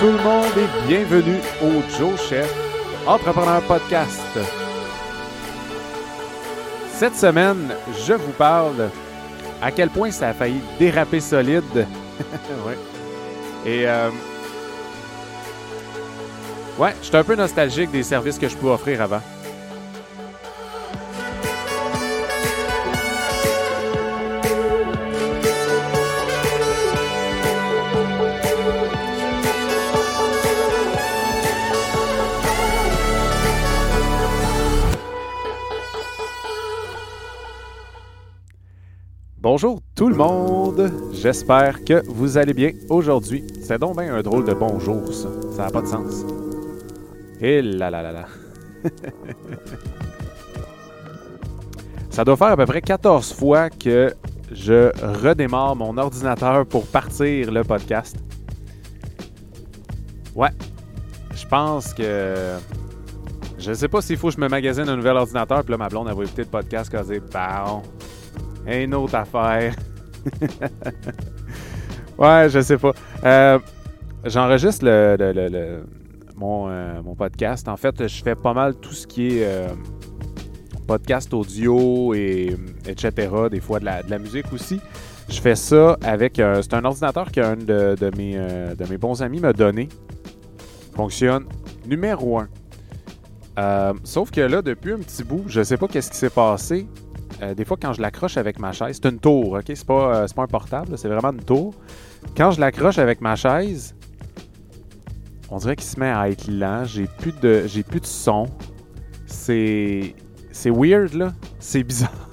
Tout le monde et bienvenue au Joe Chef Entrepreneur Podcast. Cette semaine, je vous parle à quel point ça a failli déraper solide. Et euh, ouais, je suis un peu nostalgique des services que je peux offrir avant. Tout le monde, j'espère que vous allez bien aujourd'hui. C'est donc bien un drôle de bonjour ça, ça n'a pas de sens. Et là là là là. ça doit faire à peu près 14 fois que je redémarre mon ordinateur pour partir le podcast. Ouais, je pense que... Je sais pas s'il faut que je me magasine un nouvel ordinateur, puis là ma blonde elle va écouter le podcast, elle va dire « Bon, une autre affaire. ouais, je sais pas. Euh, J'enregistre le, euh, mon, podcast. En fait, je fais pas mal tout ce qui est euh, podcast audio et etc. Des fois de la, de la musique aussi. Je fais ça avec. C'est un ordinateur qu'un de, de, mes, de mes bons amis m'a donné. Fonctionne numéro un. sauf que là, depuis un petit bout, je sais pas qu'est-ce qui s'est passé. Euh, des fois, quand je l'accroche avec ma chaise, c'est une tour, ok? C'est pas, euh, pas un portable, c'est vraiment une tour. Quand je l'accroche avec ma chaise, on dirait qu'il se met à être lent. J'ai plus de, j'ai plus de son. C'est, c'est weird là. C'est bizarre.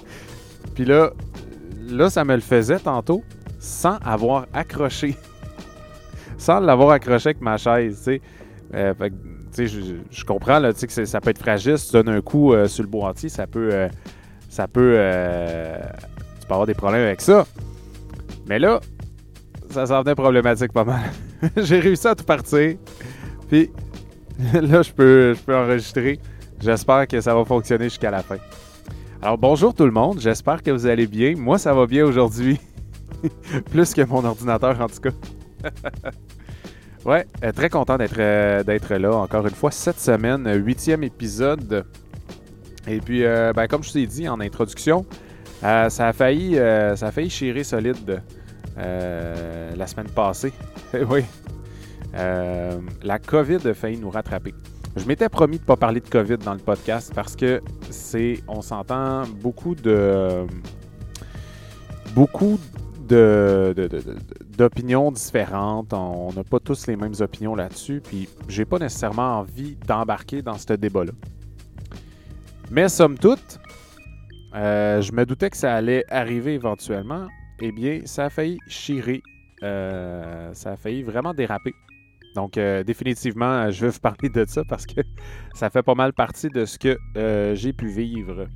Puis là, là, ça me le faisait tantôt sans avoir accroché, sans l'avoir accroché avec ma chaise. Tu sais, euh, je, je, comprends là, que ça peut être fragile. Si tu donnes un coup sur le boîtier, ça peut ça peut. Euh, tu avoir des problèmes avec ça. Mais là, ça s'en venait problématique pas mal. J'ai réussi à tout partir. Puis là, je peux, je peux enregistrer. J'espère que ça va fonctionner jusqu'à la fin. Alors bonjour tout le monde, j'espère que vous allez bien. Moi, ça va bien aujourd'hui. Plus que mon ordinateur en tout cas. ouais, euh, très content d'être euh, d'être là encore une fois cette semaine, huitième épisode et puis, euh, ben, comme je vous ai dit en introduction, euh, ça, a failli, euh, ça a failli chirer solide la semaine passée. oui. la COVID a failli nous rattraper. Je m'étais promis de ne pas parler de COVID dans le podcast parce que c'est, on s'entend beaucoup de, beaucoup de, d'opinions différentes. On n'a pas tous les mêmes opinions là-dessus. Puis, j'ai pas nécessairement envie d'embarquer dans ce débat-là. Mais somme toute, euh, je me doutais que ça allait arriver éventuellement. Eh bien, ça a failli chirer. Euh, ça a failli vraiment déraper. Donc, euh, définitivement, je vais vous parler de ça parce que ça fait pas mal partie de ce que j'ai pu vivre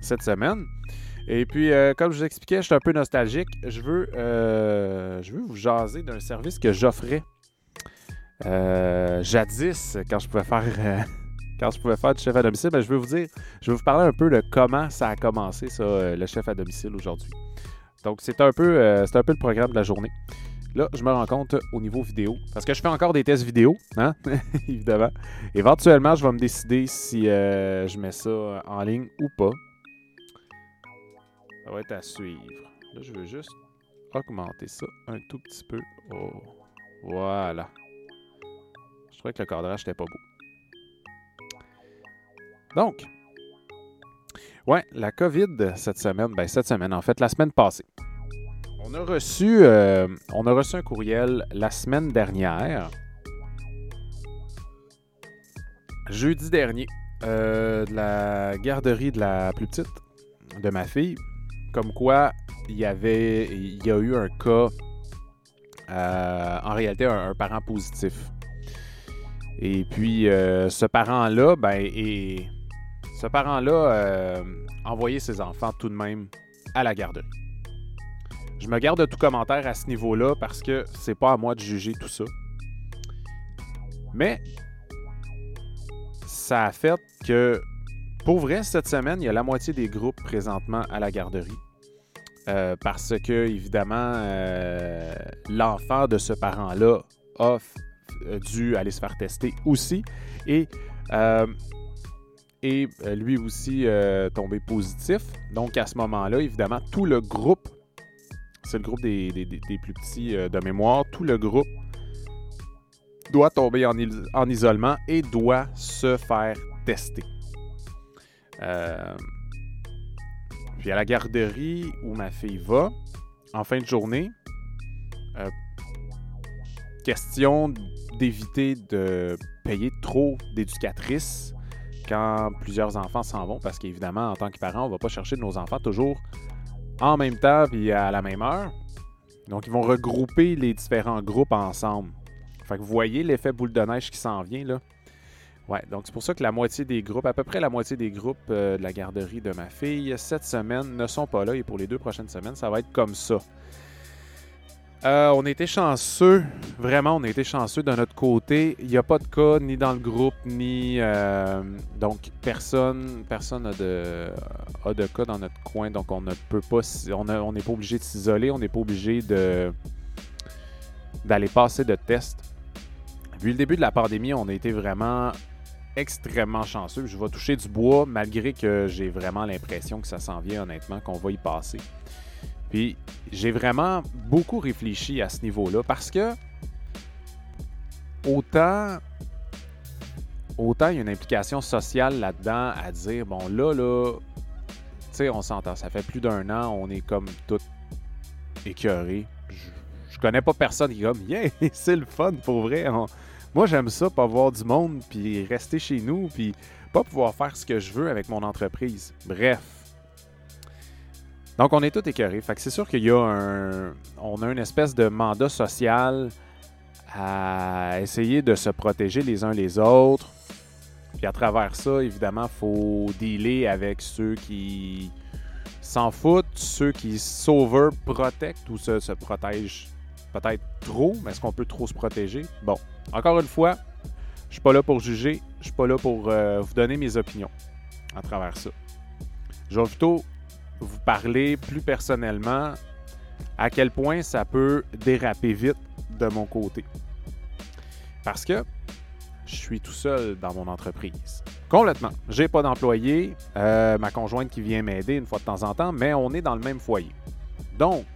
cette semaine. Et puis, comme je vous expliquais, je suis un peu nostalgique. Je veux, je veux vous jaser d'un service que j'offrais jadis quand je pouvais faire quand je pouvais faire du chef à domicile, ben, je vais vous dire, je vais vous parler un peu de comment ça a commencé, ça, euh, le chef à domicile aujourd'hui. Donc, c'est un, peu, euh, un peu le programme de la journée. Là, je me rends compte au niveau vidéo, parce que je fais encore des tests vidéo, hein, évidemment. Éventuellement, je vais me décider si euh, je mets ça en ligne ou pas. Ça va être à suivre. Là, je veux juste augmenter ça un tout petit peu. Oh, voilà. Je trouvais que le cadrage n'était pas beau. Donc, ouais, la COVID cette semaine, ben cette semaine, en fait, la semaine passée. On a reçu, euh, on a reçu un courriel la semaine dernière, jeudi dernier, euh, de la garderie de la plus petite de ma fille, comme quoi il y avait, il y a eu un cas, euh, en réalité, un, parent positif. Et puis, ce parent-là, ben, est ce parent-là euh, envoyé ses enfants tout de même à la garderie. Je me garde tout commentaire à ce niveau-là parce que c'est pas à moi de juger tout ça. Mais ça a fait que, pour vrai, cette semaine, il y a la moitié des groupes présentement à la garderie. Euh, parce que, évidemment, euh, l'enfant de ce parent-là a dû aller se faire tester aussi. Et, euh, et lui aussi tombé positif. Donc à ce moment-là, évidemment, tout le groupe, c'est le groupe des, plus petits de mémoire, tout le groupe doit tomber en, en isolement et doit se faire tester. Euh, puis à la garderie où ma fille va, en fin de journée, euh, question d'éviter de payer trop d'éducatrices quand plusieurs enfants s'en vont, parce qu'évidemment, en tant que parent, on ne va pas chercher nos enfants toujours en même temps et à la même heure. Donc, ils vont regrouper les différents groupes ensemble. Fait que vous voyez l'effet boule de neige qui s'en vient, là. Ouais, donc c'est pour ça que la moitié des groupes, à peu près la moitié des groupes euh, de la garderie de ma fille, cette semaine ne sont pas là et pour les deux prochaines semaines, ça va être comme ça. Euh, on a été chanceux, vraiment, on a été chanceux de notre côté. Il n'y a pas de cas ni dans le groupe, ni. Euh, donc, personne personne n'a de, a de cas dans notre coin. Donc, on ne peut pas. On n'est pas obligé de s'isoler, on n'est pas obligé d'aller passer de tests. Vu le début de la pandémie, on a été vraiment extrêmement chanceux. Je vais toucher du bois malgré que j'ai vraiment l'impression que ça s'en vient honnêtement, qu'on va y passer. Puis j'ai vraiment beaucoup réfléchi à ce niveau-là parce que autant autant il y a une implication sociale là-dedans à dire bon là là tu sais on s'entend ça fait plus d'un an on est comme tout écœuré je, je, connais pas personne qui est comme yeah c'est le fun pour vrai moi, j'aime ça, pas voir du monde, puis rester chez nous, puis pas pouvoir faire ce que je veux avec mon entreprise. Bref. Donc, on est tout écœurés. C'est sûr qu'il y a un. On a une espèce de mandat social à essayer de se protéger les uns les autres. Puis à travers ça, évidemment, il faut dealer avec ceux qui s'en foutent, ceux qui sauveur protectent ou se, se protègent peut-être trop, mais est-ce qu'on peut trop se protéger? Bon, encore une fois, je suis pas là pour juger, je suis pas là pour euh, vous donner mes opinions à travers ça. Je vais plutôt vous parler plus personnellement à quel point ça peut déraper vite de mon côté? Parce que je suis tout seul dans mon entreprise. Complètement. J'ai pas d'employé, euh, ma conjointe qui vient m'aider une fois de temps en temps, mais on est dans le même foyer. Donc,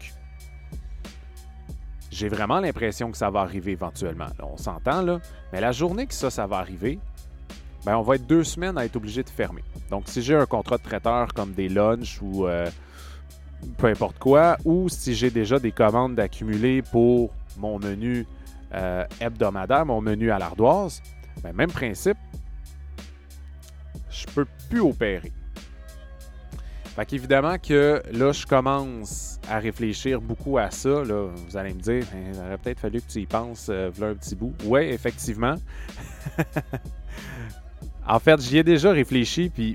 j'ai vraiment l'impression que ça va arriver éventuellement. on s'entend, là. Mais la journée que ça, ça va arriver, ben, on va être deux semaines à être obligé de fermer. Donc, si j'ai un contrat de traiteur comme des lunchs ou euh, peu importe quoi, ou si j'ai déjà des commandes d'accumuler pour mon menu euh, hebdomadaire, mon menu à l'ardoise, ben, même principe, je peux plus opérer. Fait qu'évidemment que là, je commence à réfléchir beaucoup à ça. Là. Vous allez me dire, il aurait peut-être fallu que tu y penses, euh, un petit bout. Oui, effectivement. en fait, j'y ai déjà réfléchi, puis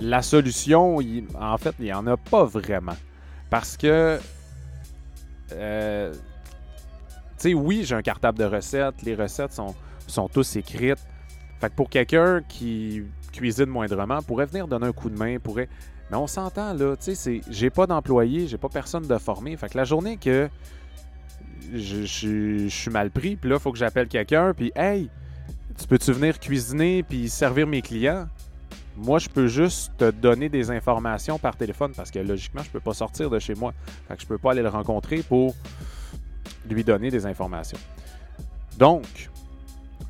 la solution, en fait, il n'y en a pas vraiment. Parce que, euh, tu sais, oui, j'ai un cartable de recettes. Les recettes sont, sont tous écrites. Fait que pour quelqu'un qui cuisine moindrement, pourrait venir donner un coup de main, pourrait mais on s'entend, là, tu sais, j'ai pas d'employé, j'ai pas personne de formé. Fait que la journée que je, suis mal pris, puis là, faut que j'appelle quelqu'un, puis hey, tu peux-tu venir cuisiner puis servir mes clients? Moi, je peux juste te donner des informations par téléphone parce que logiquement, je peux pas sortir de chez moi. Fait je peux pas aller le rencontrer pour lui donner des informations. Donc,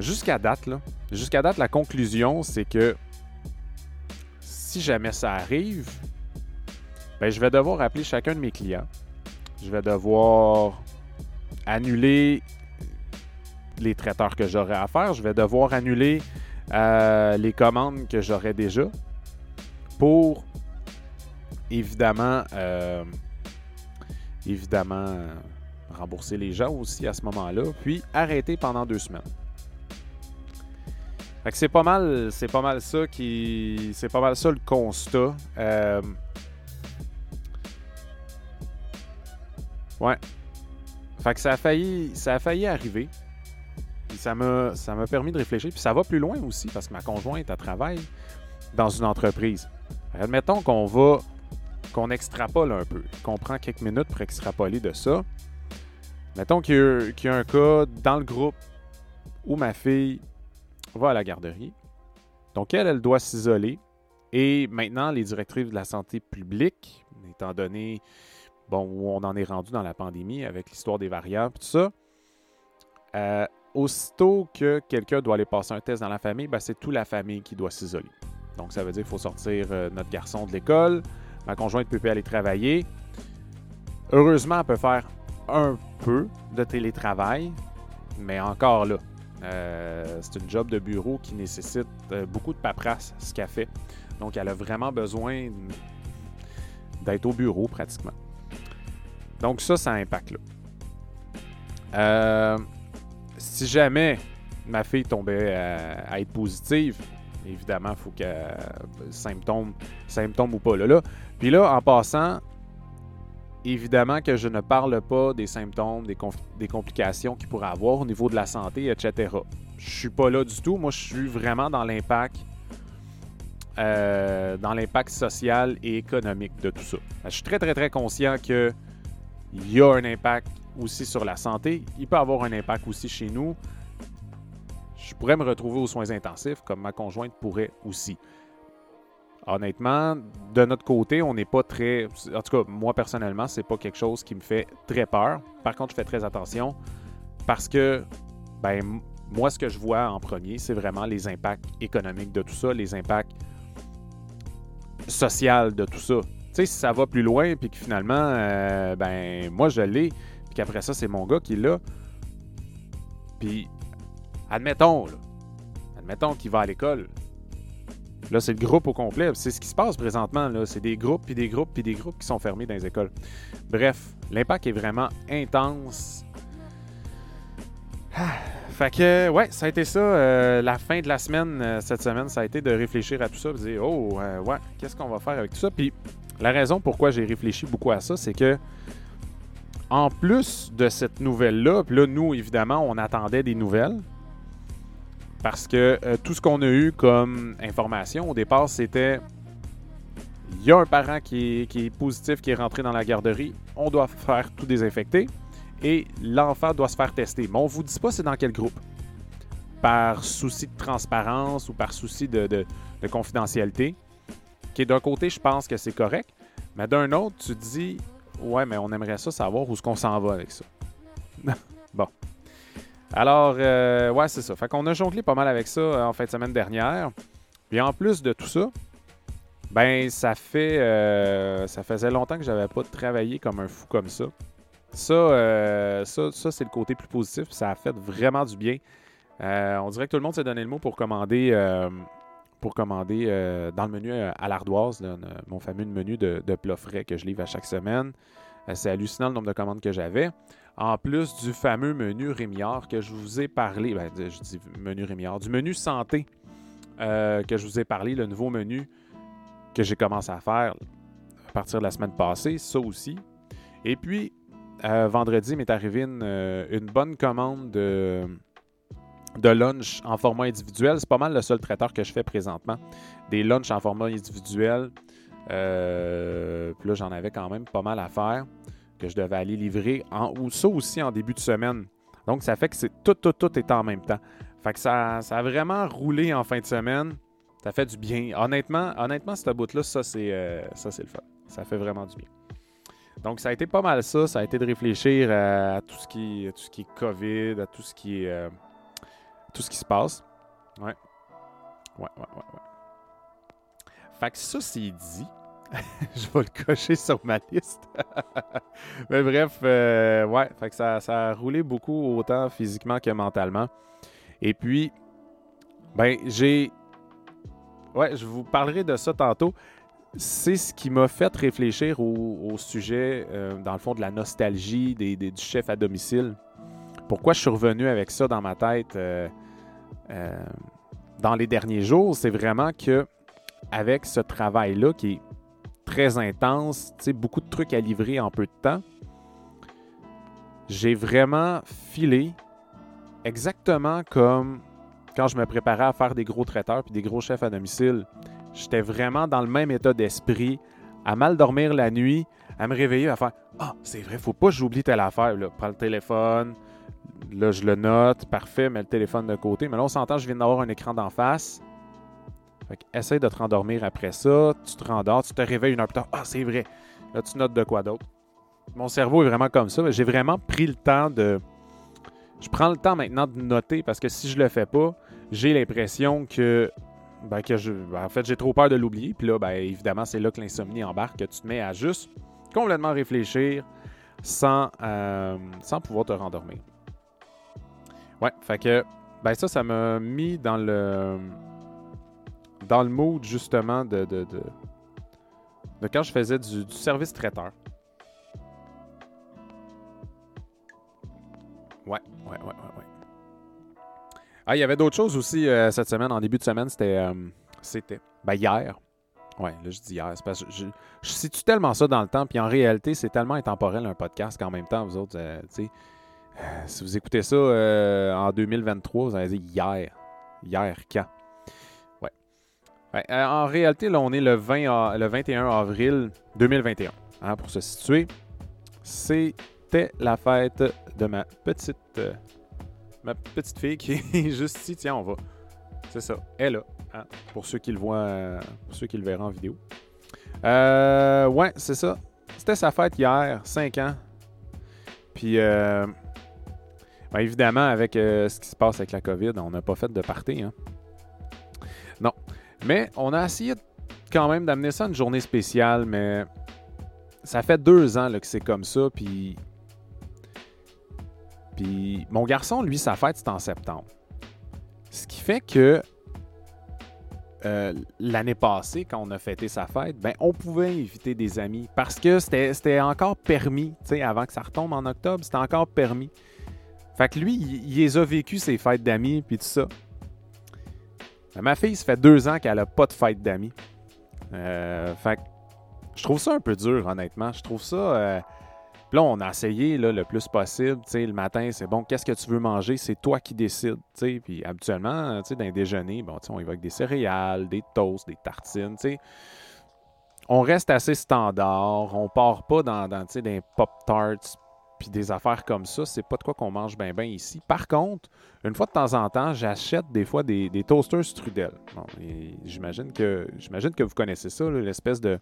jusqu'à date, jusqu'à date, la conclusion, c'est que si jamais ça arrive, ben, je vais devoir appeler chacun de mes clients. Je vais devoir annuler les traiteurs que j'aurai à faire. Je vais devoir annuler euh, les commandes que j'aurai déjà pour évidemment, euh, évidemment rembourser les gens aussi à ce moment-là, puis arrêter pendant deux semaines c'est pas mal, c'est pas mal ça qui, c'est pas mal ça le constat. Euh, ouais. Fait que ça a failli, ça a failli arriver. Ça m'a, ça m'a permis de réfléchir. Puis ça va plus loin aussi parce que ma conjointe a travaille dans une entreprise. Admettons qu'on va, qu'on extrapole un peu, qu'on prend quelques minutes pour extrapoler de ça. Mettons qu'il y, a un cas dans le groupe où ma fille va à la garderie. Donc, elle, elle doit s'isoler. Et maintenant, les directrices de la santé publique, étant donné bon, où on en est rendu dans la pandémie avec l'histoire des variants, tout ça, euh, aussitôt que quelqu'un doit aller passer un test dans la famille, ben, c'est toute la famille qui doit s'isoler. Donc, ça veut dire qu'il faut sortir euh, notre garçon de l'école, ma conjointe peut aller travailler. Heureusement, elle peut faire un peu de télétravail, mais encore là, euh, c'est une job de bureau qui nécessite beaucoup de paperasse, ce qu'elle fait. Donc, elle a vraiment besoin d'être au bureau pratiquement. Donc, ça, ça impacte là. Euh, si jamais ma fille tombait à, être positive, évidemment, il faut que symptômes, symptômes ou pas là, là. Puis là, en passant, évidemment que je ne parle pas des symptômes, des, complications qu'il pourrait avoir au niveau de la santé, etc. Je suis pas là du tout. Moi, je suis vraiment dans l'impact euh, dans l'impact social et économique de tout ça. Je suis très, très, très conscient qu'il y a un impact aussi sur la santé. Il peut avoir un impact aussi chez nous. Je pourrais me retrouver aux soins intensifs, comme ma conjointe pourrait aussi. Honnêtement, de notre côté, on n'est pas très. En tout cas, moi personnellement, c'est pas quelque chose qui me fait très peur. Par contre, je fais très attention parce que, ben, moi, ce que je vois en premier, c'est vraiment les impacts économiques de tout ça, les impacts social de tout ça. Tu sais, si ça va plus loin, puis que finalement, euh, ben, moi je l'ai, puis qu'après ça, c'est mon gars qui l'a. Puis, admettons, là, admettons qu'il va à l'école. Là, c'est le groupe au complet. C'est ce qui se passe présentement. Là. C'est des groupes, puis des groupes, puis des groupes qui sont fermés dans les écoles. Bref, l'impact est vraiment intense. Ah. Fait que, ouais, ça a été ça. Euh, la fin de la semaine, euh, cette semaine, ça a été de réfléchir à tout ça. De dire, oh, euh, ouais, qu'est-ce qu'on va faire avec tout ça? Puis la raison pourquoi j'ai réfléchi beaucoup à ça, c'est que, en plus de cette nouvelle-là, là, nous, évidemment, on attendait des nouvelles. Parce que tout ce qu'on a eu comme information au départ, c'était il y a un parent qui est, positif, qui est rentré dans la garderie, on doit faire tout désinfecter et l'enfant doit se faire tester. Mais on ne vous dit pas c'est dans quel groupe. Par souci de transparence ou par souci de, confidentialité. Qui d'un côté, je pense que c'est correct. Mais d'un autre, tu dis Ouais, mais on aimerait ça savoir où est-ce qu'on s'en va avec ça. bon. Alors, euh, ouais, c'est ça. Fait qu'on a jonglé pas mal avec ça euh, en fin de semaine dernière. Puis en plus de tout ça, ben ça fait euh, ça faisait longtemps que j'avais pas travaillé comme un fou comme ça. Euh, ça, ça, c'est le côté plus positif. Ça a fait vraiment du bien. Euh, on dirait que tout le monde s'est donné le mot pour commander, pour commander dans le menu à l'ardoise, mon fameux menu de, de plats frais que je livre à chaque semaine. c'est hallucinant le nombre de commandes que j'avais. En plus du fameux menu Rémiard que je vous ai parlé, ben, je dis menu Rémiard, du menu santé que je vous ai parlé, le nouveau menu que j'ai commencé à faire à partir de la semaine passée, ça aussi. Et puis, euh, vendredi m'est arrivé euh, une, bonne commande de, de lunch en format individuel. C'est pas mal le seul traiteur que je fais présentement. Des lunchs en format individuel. Euh, puis là, j'en avais quand même pas mal à faire que je devais aller livrer. Ou ça aussi en début de semaine. Donc, ça fait que c'est tout, tout, tout est en même temps. Fait que ça, ça a vraiment roulé en fin de semaine. Ça fait du bien. Honnêtement, honnêtement, cette bout-là, ça, c'est ça, c'est le fun. Ça fait vraiment du bien. Donc, ça a été pas mal ça. Ça a été de réfléchir à, tout, ce qui, tout ce qui est COVID, à tout ce qui est. Euh, tout ce qui se passe. Ouais. Ouais, ouais, ouais, ouais. Fait que ça, c'est dit. je vais le cocher sur ma liste. Mais bref, euh, ouais, fait que ça, ça, a roulé beaucoup autant physiquement que mentalement. Et puis, ben, j'ai. Ouais, je vous parlerai de ça tantôt c'est ce qui m'a fait réfléchir au, sujet, euh, dans le fond, de la nostalgie des, du chef à domicile. Pourquoi je suis revenu avec ça dans ma tête euh, euh, dans les derniers jours, c'est vraiment que avec ce travail-là qui est très intense, beaucoup de trucs à livrer en peu de temps, j'ai vraiment filé exactement comme quand je me préparais à faire des gros traiteurs puis des gros chefs à domicile. J'étais vraiment dans le même état d'esprit, à mal dormir la nuit, à me réveiller, à faire Ah, c'est vrai, faut pas que j'oublie telle affaire. Prends le téléphone, là, je le note, parfait, mets le téléphone de côté. Mais là, on s'entend, je viens d'avoir un écran d'en face. Fait essaye de te rendormir après ça, tu te rendors, tu te réveilles une heure plus tard. Ah, c'est vrai. Là, tu notes de quoi d'autre? Mon cerveau est vraiment comme ça. J'ai vraiment pris le temps de. Je prends le temps maintenant de noter parce que si je le fais pas, j'ai l'impression que ben, que je, ben, en fait, j'ai trop peur de l'oublier. Puis là, ben, évidemment, c'est là que l'insomnie embarque, que tu te mets à juste complètement réfléchir sans, euh, sans pouvoir te rendormir. Ouais, fait que, ben ça, ça m'a mis dans le dans le mood, justement, de, de, de, quand je faisais du, service traiteur. Ouais, ouais, ouais, ouais, ouais. Ah, il y avait d'autres choses aussi euh, cette semaine. En début de semaine, c'était. Euh, c'était. Ben, hier. Ouais, là, je dis hier. C'est parce que je, situe tellement ça dans le temps. Puis en réalité, c'est tellement intemporel un podcast qu'en même temps, vous autres, euh, tu sais. Si vous écoutez ça en 2023, vous allez dire hier. Hier, quand? Ouais. ouais en réalité, là, on est le, 20, le 21 avril 2021. Hein, pour se situer. C'était la fête de ma petite ma petite fille qui est juste ici. Tiens, on va. C'est ça. Elle là. Hein, pour ceux qui le voient, pour ceux qui le verront en vidéo. Euh, ouais, c'est ça. C'était sa fête hier, 5 ans. Puis, euh, ben, évidemment, avec euh, ce qui se passe avec la COVID, on n'a pas fait de party. Hein. Non. Mais on a essayé quand même d'amener ça une journée spéciale, mais ça fait deux ans là, que c'est comme ça. Puis puis mon garçon, lui, sa fête, c'est en septembre. Ce qui fait que euh, l'année passée, quand on a fêté sa fête, ben, on pouvait inviter des amis parce que c'était encore permis. Avant que ça retombe en octobre, c'était encore permis. Fait que lui, il, les a vécu ses fêtes d'amis puis tout ça. Ben, ma fille, ça fait deux ans qu'elle n'a pas de fête d'amis. Euh, fait que je trouve ça un peu dur, honnêtement. Je trouve ça. Euh, là, on a essayé le plus possible. le matin, c'est bon, qu'est-ce que tu veux manger? C'est toi qui décides. Puis habituellement, dans les déjeuners, bon, on avec des céréales, des toasts, des tartines. On reste assez standard. On part pas dans, dans des pop-tarts puis des affaires comme ça. C'est pas de quoi qu'on mange bien bien ici. Par contre, une fois de temps en temps, j'achète des fois des, toasters strudel. j'imagine que vous connaissez ça, l'espèce de,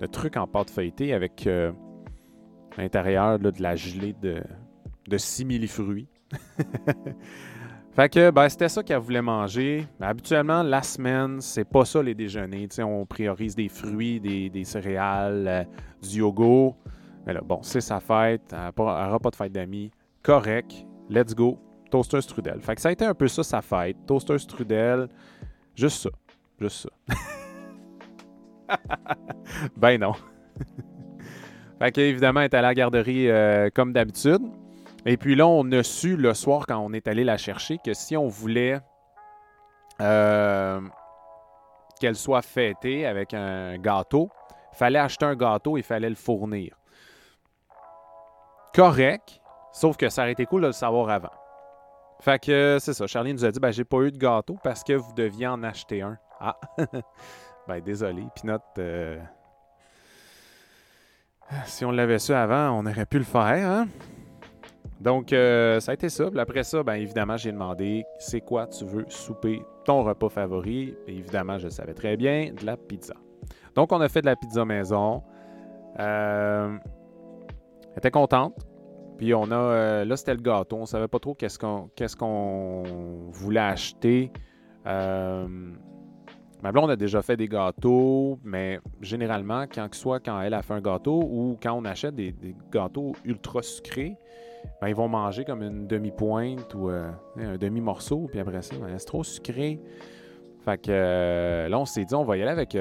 de, truc en pâte feuilletée avec... Euh, l'intérieur de la gelée de, de simili-fruits. fait que ben, c'était ça qu'elle voulait manger. habituellement, la semaine, c'est pas ça les déjeuners. on priorise des fruits, des, céréales, euh, du yogourt. Mais bon, c'est sa fête. Elle n'aura pas de fête d'amis. Correct. Let's go. Toaster strudel. Fait que ça a été un peu ça sa fête. Toaster strudel. Juste ça. Juste ça. ben non. Fait qu'évidemment, elle est à la garderie euh, comme d'habitude. Et puis là, on a su le soir, quand on est allé la chercher, que si on voulait euh, qu'elle soit fêtée avec un gâteau, il fallait acheter un gâteau et fallait le fournir. Correct, sauf que ça aurait été cool de le savoir avant. Fait que c'est ça. Charlie nous a dit ben, j'ai pas eu de gâteau parce que vous deviez en acheter un. Ah, ben désolé. Pinot, euh, si on l'avait su avant, on aurait pu le faire. Hein? Donc, euh, ça a été ça. après ça, bien évidemment, j'ai demandé c'est quoi tu veux souper, ton repas favori? Et évidemment, je savais très bien, de la pizza. Donc, on a fait de la pizza maison. Euh, elle était contente. Puis on a. Euh, là, c'était le gâteau. On savait pas trop qu'est-ce qu'on qu'est-ce qu'on voulait acheter. Euh, Ma blonde a déjà fait des gâteaux, mais généralement, quand soit quand elle a fait un gâteau ou quand on achète des, gâteaux ultra sucrés, ben, ils vont manger comme une demi-pointe ou euh, un demi-morceau, puis après ça, ben, c'est trop sucré. Fait que euh, là, on s'est dit, on va y aller avec.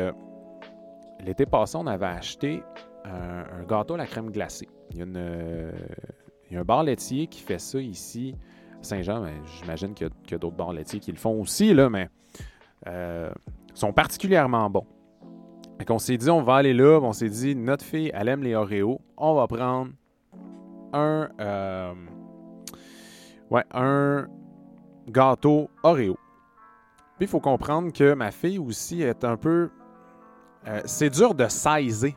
L'été passé, on avait acheté un, gâteau à la crème glacée. Il y a, un bar laitier qui fait ça ici Saint-Jean. Ben, j'imagine qu'il y a, d'autres bars laitiers qui le font aussi, là, mais sont particulièrement bons. Donc on s'est dit, on va aller là. On s'est dit, notre fille, elle aime les Oreos. On va prendre un, euh, ouais, un gâteau Oreo. Puis il faut comprendre que ma fille aussi est un peu. Euh, c'est dur de saisir.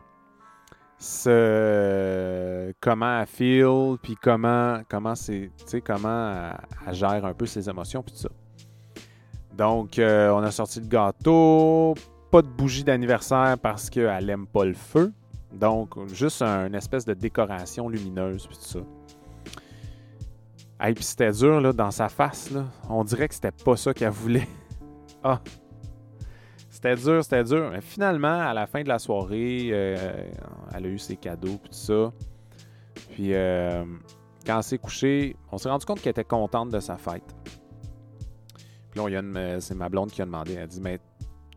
Comment elle feel, puis comment, comment, c'est, comment elle, gère un peu ses émotions, puis tout ça. Donc, euh, on a sorti le gâteau, pas de bougie d'anniversaire parce qu'elle aime pas le feu. Donc, juste une espèce de décoration lumineuse, puis tout ça. Et puis c'était dur, dans sa face, là. On dirait que c'était pas ça qu'elle voulait. ah! C'était dur, c'était dur. Mais finalement, à la fin de la soirée, euh, elle a eu ses cadeaux, puis tout ça. Puis, euh, quand elle s'est couchée, on s'est rendu compte qu'elle était contente de sa fête. Puis là, c'est ma blonde qui a demandé. Elle a dit, mais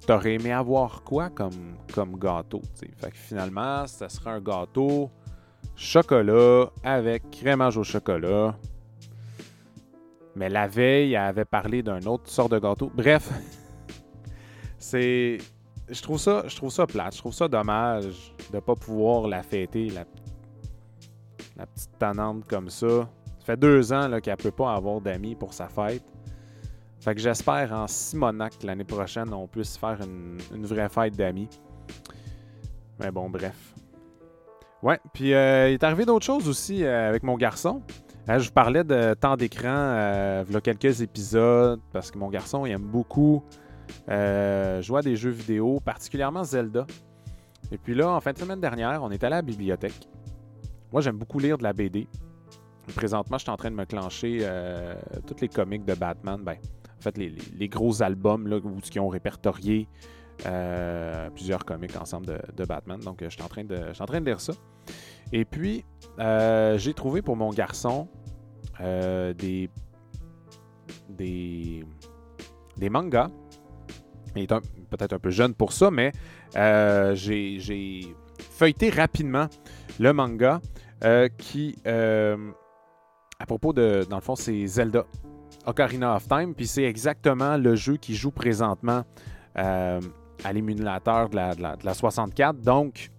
t'aurais aimé avoir quoi comme, comme gâteau? Fait que finalement, ça serait un gâteau chocolat avec crémage au chocolat. Mais la veille, elle avait parlé d'un autre sort de gâteau. Bref, c'est. Je trouve ça, je trouve ça plate. Je trouve ça dommage de pas pouvoir la fêter, la, petite tannante comme ça. Ça fait deux ans qu'elle peut pas avoir d'amis pour sa fête. Fait que j'espère en Simonac l'année prochaine, on puisse faire une, vraie fête d'amis. Mais bon, bref. Ouais, puis euh, il est arrivé d'autres choses aussi euh, avec mon garçon. Euh, je vous parlais de temps d'écran il y a quelques épisodes parce que mon garçon il aime beaucoup jouer à des jeux vidéo, particulièrement Zelda. Et puis là, en fin de semaine dernière, on est allé à la bibliothèque. Moi, j'aime beaucoup lire de la BD. Présentement, je suis en train de me clencher tous les comics de Batman. Ben, fait, les, gros albums là, où, qui ont répertorié euh, plusieurs comics ensemble de, Batman. Donc, euh, je suis en, train de, en train de lire ça. Et puis, euh, j'ai trouvé pour mon garçon des, des, des mangas. Il est peut-être un peu jeune pour ça, mais j'ai feuilleté rapidement le manga qui, à propos de, dans le fond, c'est Zelda. Ocarina of Time, puis c'est exactement le jeu qui joue présentement euh, à l'émulateur de la, 64. Donc,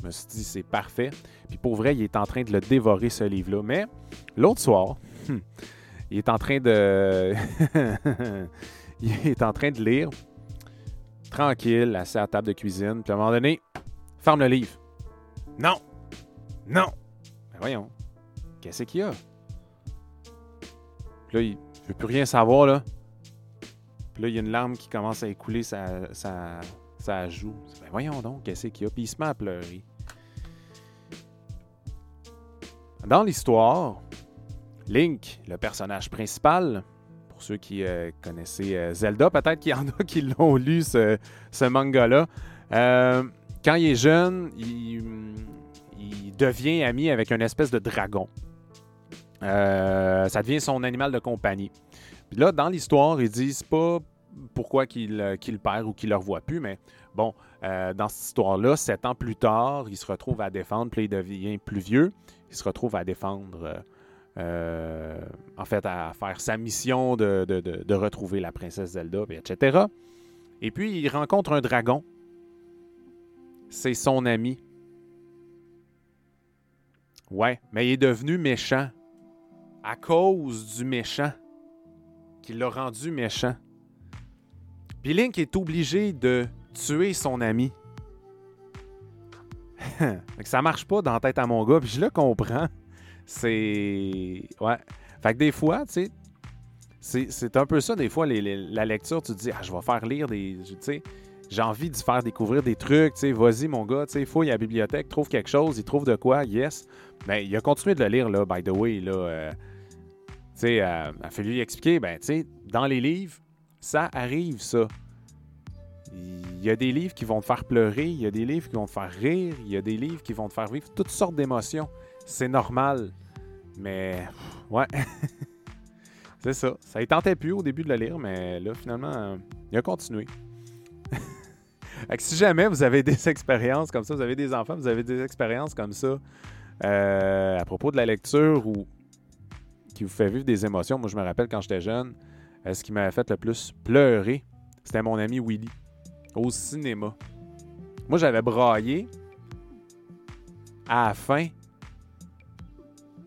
je me suis dit, c'est parfait. Puis pour vrai, il est en train de le dévorer, ce livre-là. Mais l'autre soir, hmm, il est en train de. il est en train de lire, tranquille, assis à la table de cuisine. Puis à un moment donné, ferme le livre. Non! Non! Ben voyons. Qu'est-ce qu'il y a? Puis là, il je veux plus rien savoir, là. Puis là, il y a une larme qui commence à écouler sa, sa, joue. Ben voyons donc, qu'est-ce qu'il y a? Puis il se met à pleurer. Dans l'histoire, Link, le personnage principal, ceux qui euh, connaissaient euh, Zelda, peut-être qu'il y en a qui l'ont lu, ce, manga-là. Euh, quand il est jeune, il, devient ami avec une espèce de dragon. Euh, ça devient son animal de compagnie. Là, dans l'histoire, ils disent pas pourquoi qu'il perd ou qu'il le revoit plus, mais bon, dans cette histoire-là, sept ans plus tard, il se retrouve à défendre, puis il devient plus vieux, il se retrouve à défendre, en fait, à faire sa mission de, retrouver la princesse Zelda, etc. Et puis, il rencontre un dragon. C'est son ami. Ouais, mais il est devenu méchant à cause du méchant qui l'a rendu méchant. Puis Link est obligé de tuer son ami. ça marche pas dans la à mon gars, puis je le comprends. C'est. Ouais. Fait que des fois, tu sais, c'est un peu ça, des fois, la lecture, tu te dis, ah, je vais faire lire des. Tu sais, j'ai envie de faire découvrir des trucs, tu sais, vas-y, mon gars, tu sais, fouille à la bibliothèque, trouve quelque chose, il trouve de quoi, yes. Mais il a continué de le lire, là, by the way, là. Euh, sais, euh, a fallu lui expliquer, ben, tu sais, dans les livres, ça arrive, ça. Il y a des livres qui vont te faire pleurer, il y a des livres qui vont te faire rire, il y a des livres qui vont te faire vivre toutes sortes d'émotions. C'est normal. Mais, ouais. c'est ça. Ça ne tentait plus au début de le lire, mais là, finalement, euh, il a continué. si jamais vous avez des expériences comme ça, vous avez des enfants, vous avez des expériences comme ça euh, à propos de la lecture ou qui vous fait vivre des émotions. Moi, je me rappelle quand j'étais jeune, euh, ce qui m'avait fait le plus pleurer, c'était mon ami Willy au cinéma. Moi, j'avais braillé à la fin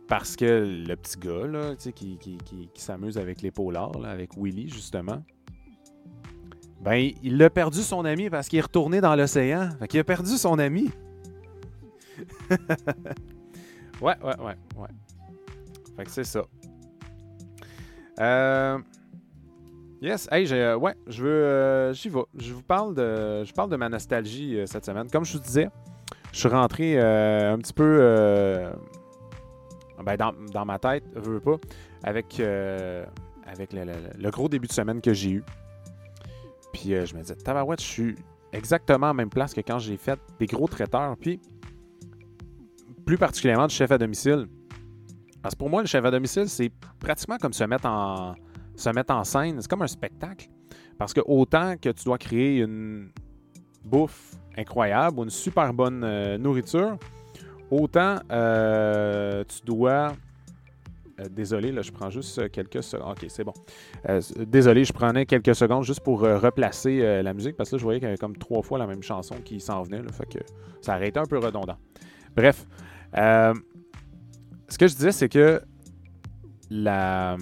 parce que le petit gars là, qui, qui, qui, s'amuse avec les polars, avec Willy, justement, ben, il a perdu son ami parce qu'il est retourné dans l'océan. Fait qu'il a perdu son ami. ouais, ouais, ouais, ouais. Fait que c'est ça. Euh... Yes, hey, j'ai, ouais, je veux, euh, j'y vais. Je vous parle de, je parle de ma nostalgie euh, cette semaine. Comme je vous disais, je suis rentré euh, un petit peu, ben, dans, dans, ma tête, je veux pas, avec, avec le, gros début de semaine que j'ai eu. Puis je me disais, tabarouette, je suis exactement à la même place que quand j'ai fait des gros traiteurs. Puis plus particulièrement du chef à domicile. Parce que pour moi, le chef à domicile, c'est pratiquement comme se mettre en se mettre en scène. C'est comme un spectacle. Parce que autant que tu dois créer une bouffe incroyable ou une super bonne euh, nourriture, autant euh, tu dois. Euh, désolé, là, je prends juste quelques secondes. Ok, c'est bon. désolé, je prenais quelques secondes juste pour replacer la musique parce que là, je voyais qu'il y avait comme trois fois la même chanson qui s'en venait. Là, fait que ça aurait été un peu redondant. Bref, ce que je disais, c'est que la,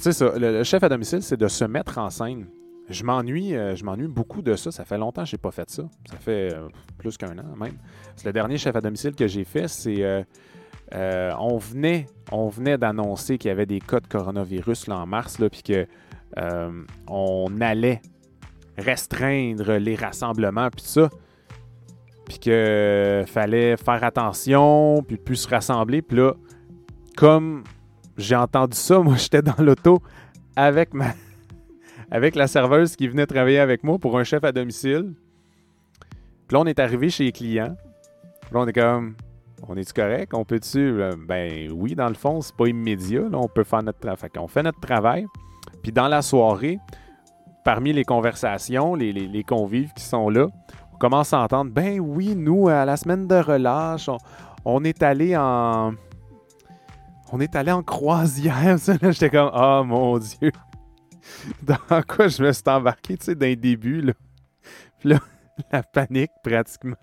c'est ça. Le, chef à domicile, c'est de se mettre en scène. Je m'ennuie, euh, je m'ennuie beaucoup de ça. Ça fait longtemps que je n'ai pas fait ça. Ça fait euh, plus qu'un an même. le dernier chef à domicile que j'ai fait, c'est euh, on venait, on venait d'annoncer qu'il y avait des cas de coronavirus là, en mars, puis que on allait restreindre les rassemblements, puis ça, puis que fallait faire attention, puis plus se rassembler, puis là, comme j'ai entendu ça. Moi, j'étais dans l'auto avec ma avec la serveuse qui venait travailler avec moi pour un chef à domicile. Puis là, on est arrivé chez les clients. Puis là, on est comme on est-tu correct? On peut-tu? Ben oui, dans le fond, c'est pas immédiat. Là, on peut faire notre travail. On fait notre travail. Puis dans la soirée, parmi les conversations, les, convives qui sont là, on commence à entendre Ben oui, nous, à la semaine de relâche, on, on est allé en on est allé en croisière. j'étais comme, oh mon Dieu. Dans quoi je me suis embarqué, tu sais, d'un début, là. Puis là, la panique, pratiquement.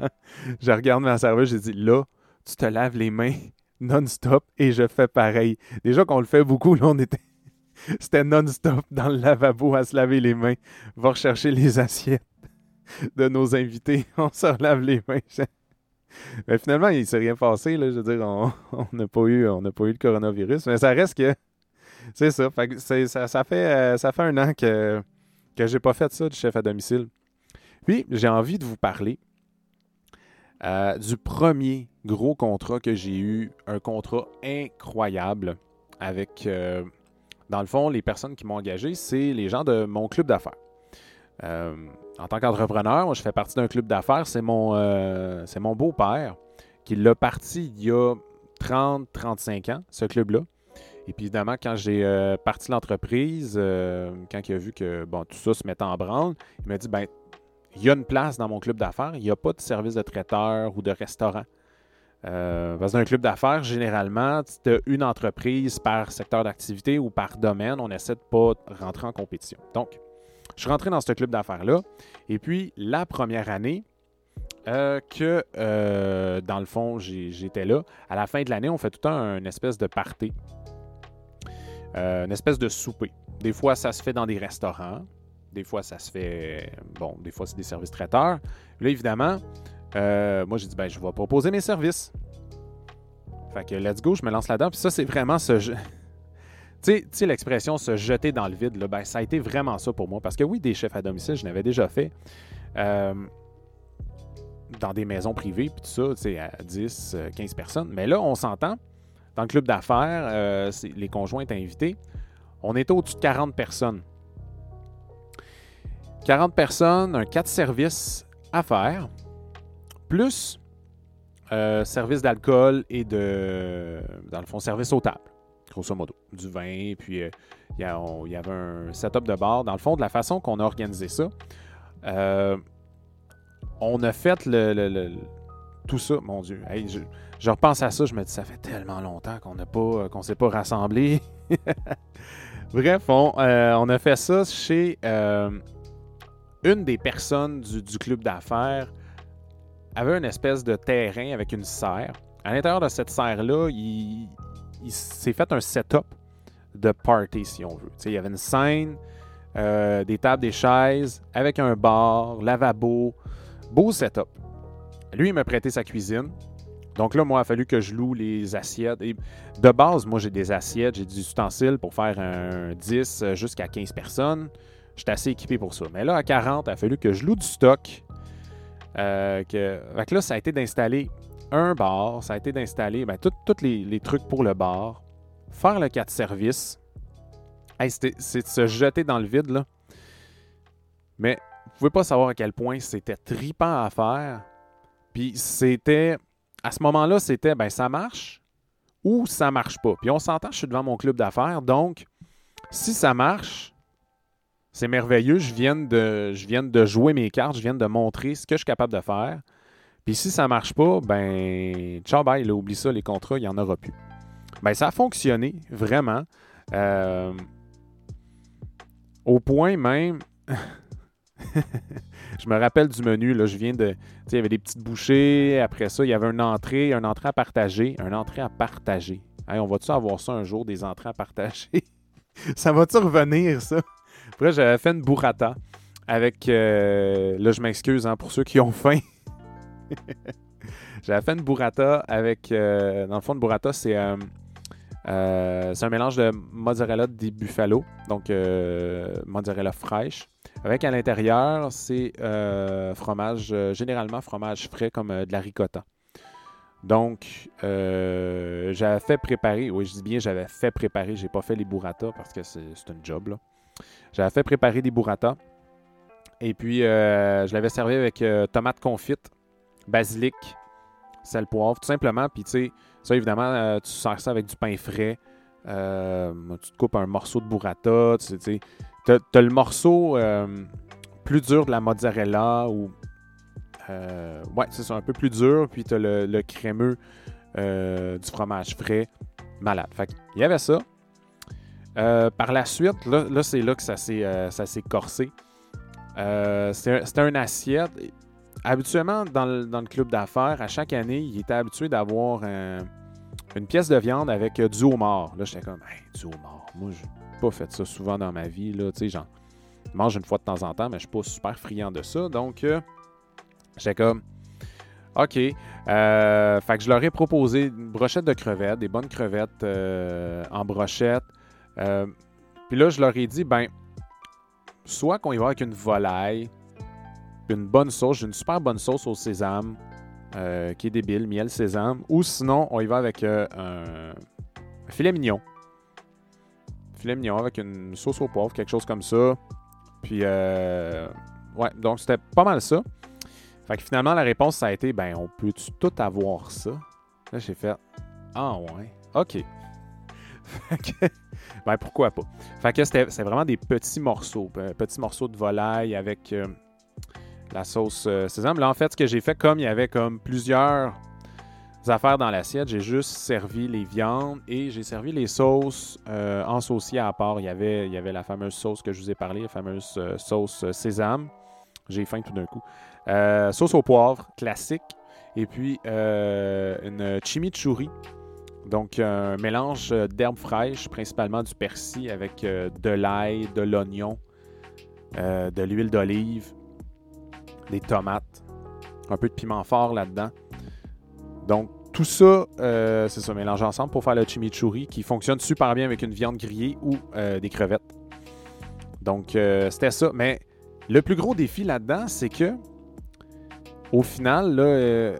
Je regarde ma serveuse, j'ai dit, là, tu te laves les mains non-stop et je fais pareil. Déjà qu'on le fait beaucoup, là, on était. C'était non-stop dans le lavabo à se laver les mains, va rechercher les assiettes de nos invités. On se lave les mains. Mais finalement, il ne s'est rien passé. Là, je veux dire, on n'a pas, pas eu le coronavirus. Mais ça reste que. C'est ça. ça, fait, euh, ça fait un an que, que j'ai pas fait ça du chef à domicile. Puis, j'ai envie de vous parler euh, du premier gros contrat que j'ai eu. Un contrat incroyable avec. Euh, dans le fond, les personnes qui m'ont engagé, c'est les gens de mon club d'affaires. En tant qu'entrepreneur, je fais partie d'un club d'affaires. C'est mon, euh, mon beau-père qui l'a parti il y a 30-35 ans, ce club-là. Et puis évidemment, quand j'ai euh, parti l'entreprise, quand il a vu que bon, tout ça se mettait en branle, il m'a dit ben, il y a une place dans mon club d'affaires, il n'y a pas de service de traiteur ou de restaurant. parce que un club d'affaires, généralement, tu as une entreprise par secteur d'activité ou par domaine. On essaie de ne pas rentrer en compétition. Donc, je suis rentré dans ce club d'affaires-là. Et puis, la première année, euh, que, euh, dans le fond, j'étais là. À la fin de l'année, on fait tout le temps une espèce de party, euh, une espèce de souper. Des fois, ça se fait dans des restaurants. Des fois, ça se fait. Bon, des fois, c'est des services traiteurs. Là, évidemment, moi, j'ai dit, ben, je vais proposer mes services. Fait que, let's go, je me lance là-dedans. Puis ça, c'est vraiment ce jeu. Tu sais, l'expression se jeter dans le vide, ben, ça a été vraiment ça pour moi. Parce que oui, des chefs à domicile, je n'avais déjà fait. Euh, dans des maisons privées, puis tout ça, tu sais, à 10, 15 euh, personnes. Mais là, on s'entend, dans le club d'affaires, euh, les conjoints étaient invités, on était au-dessus de 40 personnes. 40 personnes, un 4 services à faire, plus service d'alcool et de, dans le fond, service aux tables grosso modo, du vin, puis euh, il y, avait un setup de bar. Dans le fond, de la façon qu'on a organisé ça, euh, on a fait le, tout ça, mon Dieu. je, repense à ça, je me dis, ça fait tellement longtemps qu'on n'a pas, qu'on s'est pas rassemblés. Bref, on, euh, on, a fait ça chez une des personnes du, club d'affaires avait une espèce de terrain avec une serre. À l'intérieur de cette serre-là, il, s'est fait un setup de party, si on veut. il y avait une scène, euh, des tables, des chaises, avec un bar, lavabo, beau setup. lui, il m'a prêté sa cuisine. Donc là, moi, il a fallu que je loue les assiettes. Et de base, moi, j'ai des assiettes, j'ai des ustensiles pour faire un 10 jusqu'à 15 personnes. J'étais assez équipé pour ça. Mais là, à 40, il a fallu que je loue du stock. Euh, que... Fait là, ça a été d'installer un bar, ça a été d'installer ben, tous les, trucs pour le bar, faire le 4 service. c'est de se jeter dans le vide, là. Mais vous pouvez pas savoir à quel point c'était tripant à faire. Puis c'était à ce moment-là, c'était ben ça marche ou ça marche pas. Puis on s'entend, je suis devant mon club d'affaires, donc si ça marche, c'est merveilleux, je viens, de, je viens de jouer mes cartes, je viens de montrer ce que je suis capable de faire. Puis si ça marche pas, ben ciao bye, là, oublie ça, les contrats, il n'y en aura plus. Ben ça a fonctionné, vraiment. Euh, au point même, je me rappelle du menu, là, je viens de. il y avait des petites bouchées, après ça, il y avait une entrée, un entrée à partager. Un entrée à partager. on va-tu avoir ça un jour, des entrées à partager? ça va-tu revenir, ça? Après, j'avais fait une burrata avec. Euh, là, je m'excuse hein, pour ceux qui ont faim. j'avais fait une burrata avec. Euh, dans le fond, une burrata, c'est. Euh, c'est un mélange de mozzarella di buffalo, donc mozzarella fraîche, avec à l'intérieur, c'est euh, fromage, euh, généralement fromage frais comme euh, de la ricotta. Donc, j'avais fait préparer, oui, je dis bien j'avais fait préparer, j'ai pas fait les burrata parce que c'est un job. J'avais fait préparer des burrata. Et puis, je l'avais servi avec tomate confite, basilic, sel, poivre, tout simplement. Puis, tu sais, ça, évidemment, tu sers ça avec du pain frais. tu te coupes un morceau de burrata, tu sais, T'as le morceau euh, plus dur de la mozzarella ou. Euh, ouais, c'est ça, un peu plus dur. Puis t'as le, le crémeux euh, du fromage frais. Malade. Fait il y avait ça. par la suite, là, c'est là que ça s'est corsé. C'était un, assiette. Habituellement, dans le, club d'affaires, à chaque année, il était habitué d'avoir une pièce de viande avec du homard. Là, j'étais comme, hey, du homard. Moi, je pas fait ça souvent dans ma vie. Là, tu sais, je mange une fois de temps en temps, mais je suis pas super friand de ça. Donc, euh, j'ai comme, OK. Euh, fait que je leur ai proposé une brochette de crevettes, des bonnes crevettes euh, en brochette. Puis là, je leur ai dit, ben, soit qu'on y va avec une volaille, une bonne sauce, une super bonne sauce au sésame, qui est débile, miel sésame, ou sinon, on y va avec un filet mignon filet mignon avec une sauce au poivre, quelque chose comme ça. Puis, euh, ouais, donc c'était pas mal ça. Fait que finalement, la réponse, ça a été, ben, on peut-tu tout avoir ça? Là, j'ai fait, ah ouais, ok. ben, pourquoi pas? Fait que c'était vraiment des petits morceaux, petits morceaux de volaille avec euh, la sauce euh, sésame. Là, en fait, ce que j'ai fait, comme il y avait comme plusieurs affaires dans l'assiette. J'ai juste servi les viandes et j'ai servi les sauces euh, en saucier à part. Il y, avait, la fameuse sauce que je vous ai parlé, la fameuse euh, sauce sésame. J'ai faim tout d'un coup. sauce au poivre, classique. Et puis une chimichurri. Donc un mélange d'herbes fraîches, principalement du persil avec de l'ail, de l'oignon, de l'huile d'olive, des tomates, un peu de piment fort là-dedans. Donc, tout ça, euh, c'est ça, mélange ensemble pour faire le chimichurri qui fonctionne super bien avec une viande grillée ou euh, des crevettes. Donc, euh, c'était ça. Mais le plus gros défi là-dedans, c'est que, au final,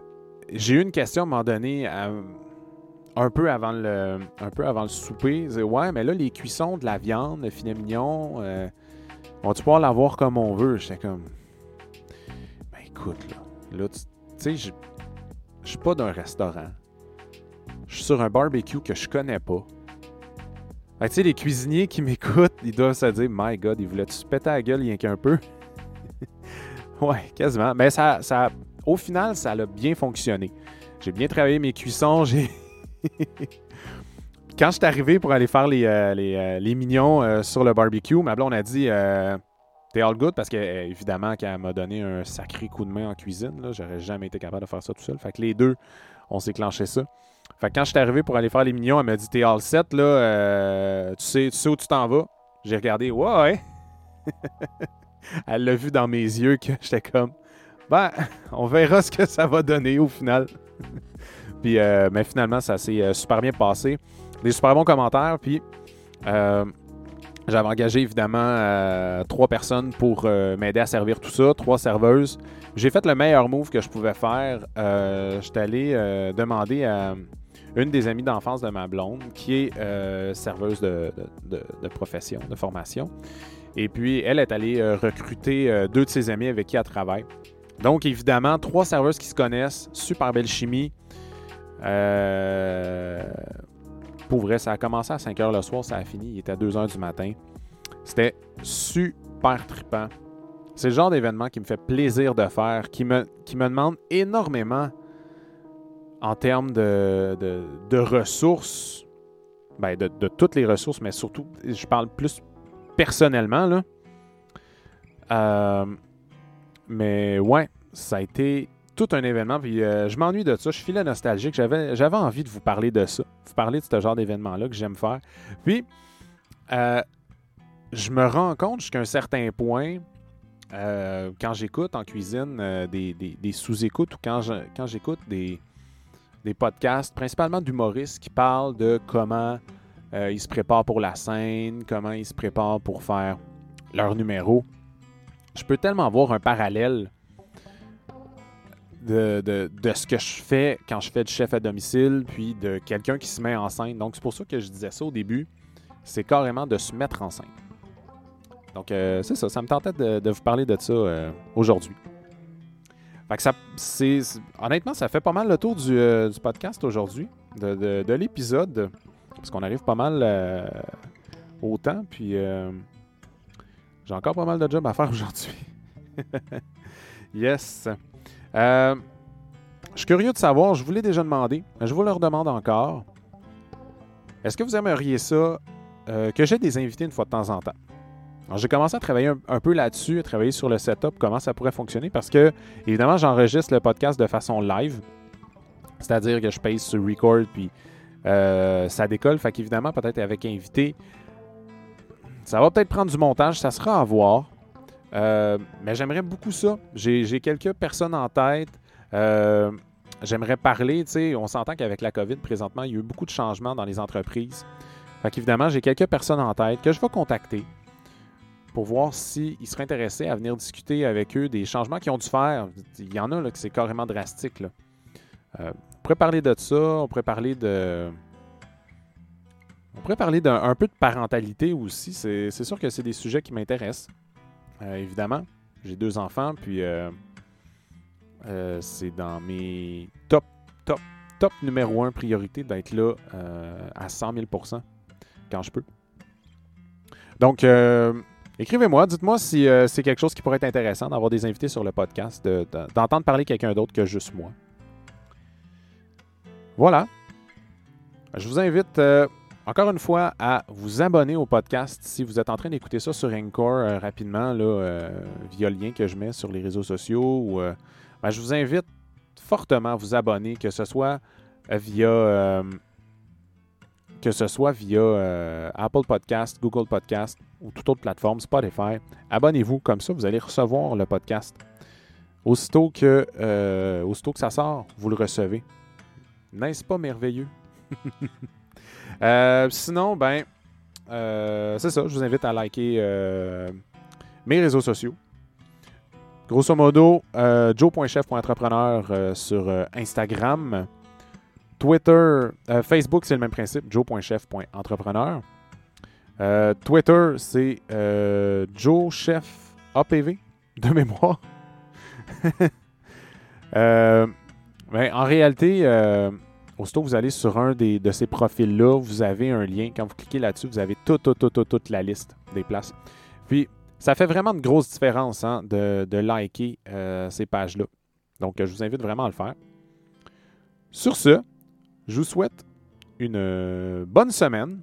j'ai eu une question à un moment donné, un, peu avant le, un peu avant souper. ouais, mais là, les cuissons de la viande, le filet mignon, on va pouvoir l'avoir comme on veut? J'étais comme, écoute, là, là tu sais, je suis pas d'un restaurant. Je suis sur un barbecue que je connais pas. tu sais, les cuisiniers qui m'écoutent, ils doivent se dire My God, ils voulaient-tu se péter la gueule rien qu'un peu? Ouais, quasiment. Mais ça, ça, au final, ça a bien fonctionné. J'ai bien travaillé mes cuissons. J'ai. Quand je suis arrivé pour aller faire les, euh, euh, les, mignons euh, sur le barbecue, ma blonde a dit T'es all good parce que, eh, évidemment, qu'elle m'a donné un sacré coup de main en cuisine. Là, j'aurais jamais été capable de faire ça tout seul. Fait que les deux, on s'est clenché ça. Fait que quand je suis arrivé pour aller faire les mignons, elle m'a dit T'es all set, là, euh, tu, sais, tu sais où tu t'en vas J'ai regardé, ouais, elle l'a vu dans mes yeux que j'étais comme Ben, on verra ce que ça va donner au final. puis, euh, mais finalement, ça s'est euh, super bien passé. Des super bons commentaires. Puis, euh, j'avais engagé évidemment trois personnes pour m'aider à servir tout ça, trois serveuses. J'ai fait le meilleur move que je pouvais faire. J'étais allé demander à une des amies d'enfance de ma blonde, qui est serveuse de, de, profession, de formation. Et puis, elle est allée recruter deux de ses amis avec qui elle travaille. Donc, évidemment, trois serveuses qui se connaissent, super belle chimie. Euh, pour vrai, ça a commencé à 5 h le soir, ça a fini, il était à 2 h du matin. C'était super trippant. C'est le genre d'événement qui me fait plaisir de faire, qui me, qui me demande énormément en termes de, de, ressources, ben de, de, toutes les ressources, mais surtout, je parle plus personnellement. Là. Euh, mais ouais, ça a été tout un événement. Puis euh, je m'ennuie de ça. Je suis nostalgique. J'avais, j'avais envie de vous parler de ça. Vous parler de ce genre d'événement-là que j'aime faire. Puis, euh, je me rends compte jusqu'à un certain point, euh, quand j'écoute en cuisine des, sous-écoutes ou quand, quand j'écoute des, des podcasts, principalement d'humoristes qui parlent de comment ils se préparent pour la scène, comment ils se préparent pour faire leur numéro je peux tellement voir un parallèle de, ce que je fais quand je fais du chef à domicile, puis de quelqu'un qui se met en scène. Donc, c'est pour ça que je disais ça au début. C'est carrément de se mettre en scène. Donc, euh, c'est ça. Ça me tentait de, vous parler de ça euh, aujourd'hui. Fait que ça, c'est, honnêtement, ça fait pas mal le tour du, euh, podcast aujourd'hui, de, l'épisode, parce qu'on arrive pas mal au temps, puis j'ai encore pas mal de jobs à faire aujourd'hui. yes. Euh, je suis curieux de savoir, je vous l'ai déjà demandé, mais je vous le redemande encore. Est-ce que vous aimeriez ça, euh, que j'ai des invités une fois de temps en temps? J'ai commencé à travailler un, peu là-dessus, à travailler sur le setup, comment ça pourrait fonctionner, parce que, évidemment, j'enregistre le podcast de façon live. C'est-à-dire que je paye sur record, puis euh, ça décolle. Fait qu'évidemment, peut-être avec invité, ça va peut-être prendre du montage, ça sera à voir. Euh, mais j'aimerais beaucoup ça. J'ai quelques personnes en tête. Euh, j'aimerais parler, tu sais, on s'entend qu'avec la COVID, présentement, il y a eu beaucoup de changements dans les entreprises. Fait qu'évidemment, j'ai quelques personnes en tête que je vais contacter pour voir s'ils seraient intéressés à venir discuter avec eux des changements qu'ils ont dû faire. Il y en a là, que c'est carrément drastique. Euh, on pourrait parler de ça, on pourrait parler de on pourrait parler d'un peu de parentalité aussi. C'est sûr que c'est des sujets qui m'intéressent. Euh, évidemment, j'ai deux enfants, puis euh, euh, c'est dans mes top, top, top numéro un priorité d'être là à 100 000% quand je peux. Donc, écrivez-moi, dites-moi si c'est quelque chose qui pourrait être intéressant d'avoir des invités sur le podcast, d'entendre parler quelqu'un d'autre que juste moi. Voilà. Je vous invite encore une fois, à vous abonner au podcast si vous êtes en train d'écouter ça sur Encore euh, rapidement, euh, via le lien que je mets sur les réseaux sociaux. Euh, ben, je vous invite fortement à vous abonner, que ce soit via ce soit via Apple Podcast, Google Podcast ou toute autre plateforme, Spotify. Abonnez-vous, comme ça vous allez recevoir le podcast. Aussitôt aussitôt que ça sort, vous le recevez. N'est-ce pas merveilleux? Euh, sinon, ben, euh, c'est ça. Je vous invite à liker euh, mes réseaux sociaux. Grosso modo, joe.chef.entrepreneur sur Instagram. Twitter, Facebook, c'est le même principe, joe.chef.entrepreneur. Twitter, c'est joe.chef APV de mémoire. ben, en réalité, Aussitôt vous allez sur un des, de ces profils-là, vous avez un lien. Quand vous cliquez là-dessus, vous avez toute, toute, toute, toute, la liste des places. Puis, ça fait vraiment une grosse différence hein, de, de, liker euh, ces pages-là. Donc, je vous invite vraiment à le faire. Sur ce, je vous souhaite une euh, bonne semaine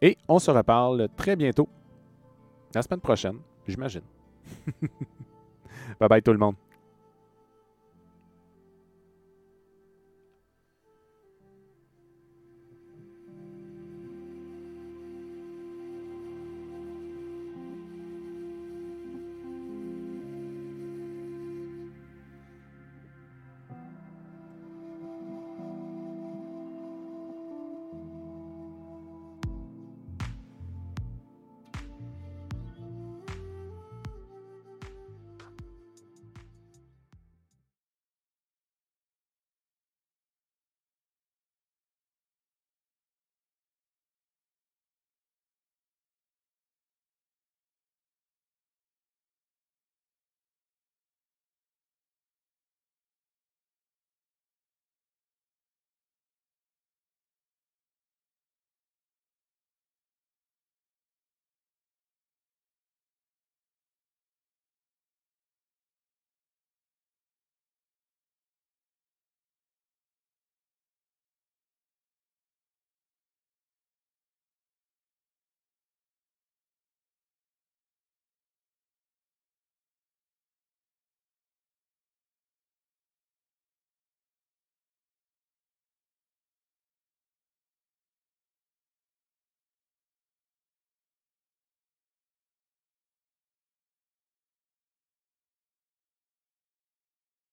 et on se reparle très bientôt, la semaine prochaine, j'imagine. bye bye tout le monde.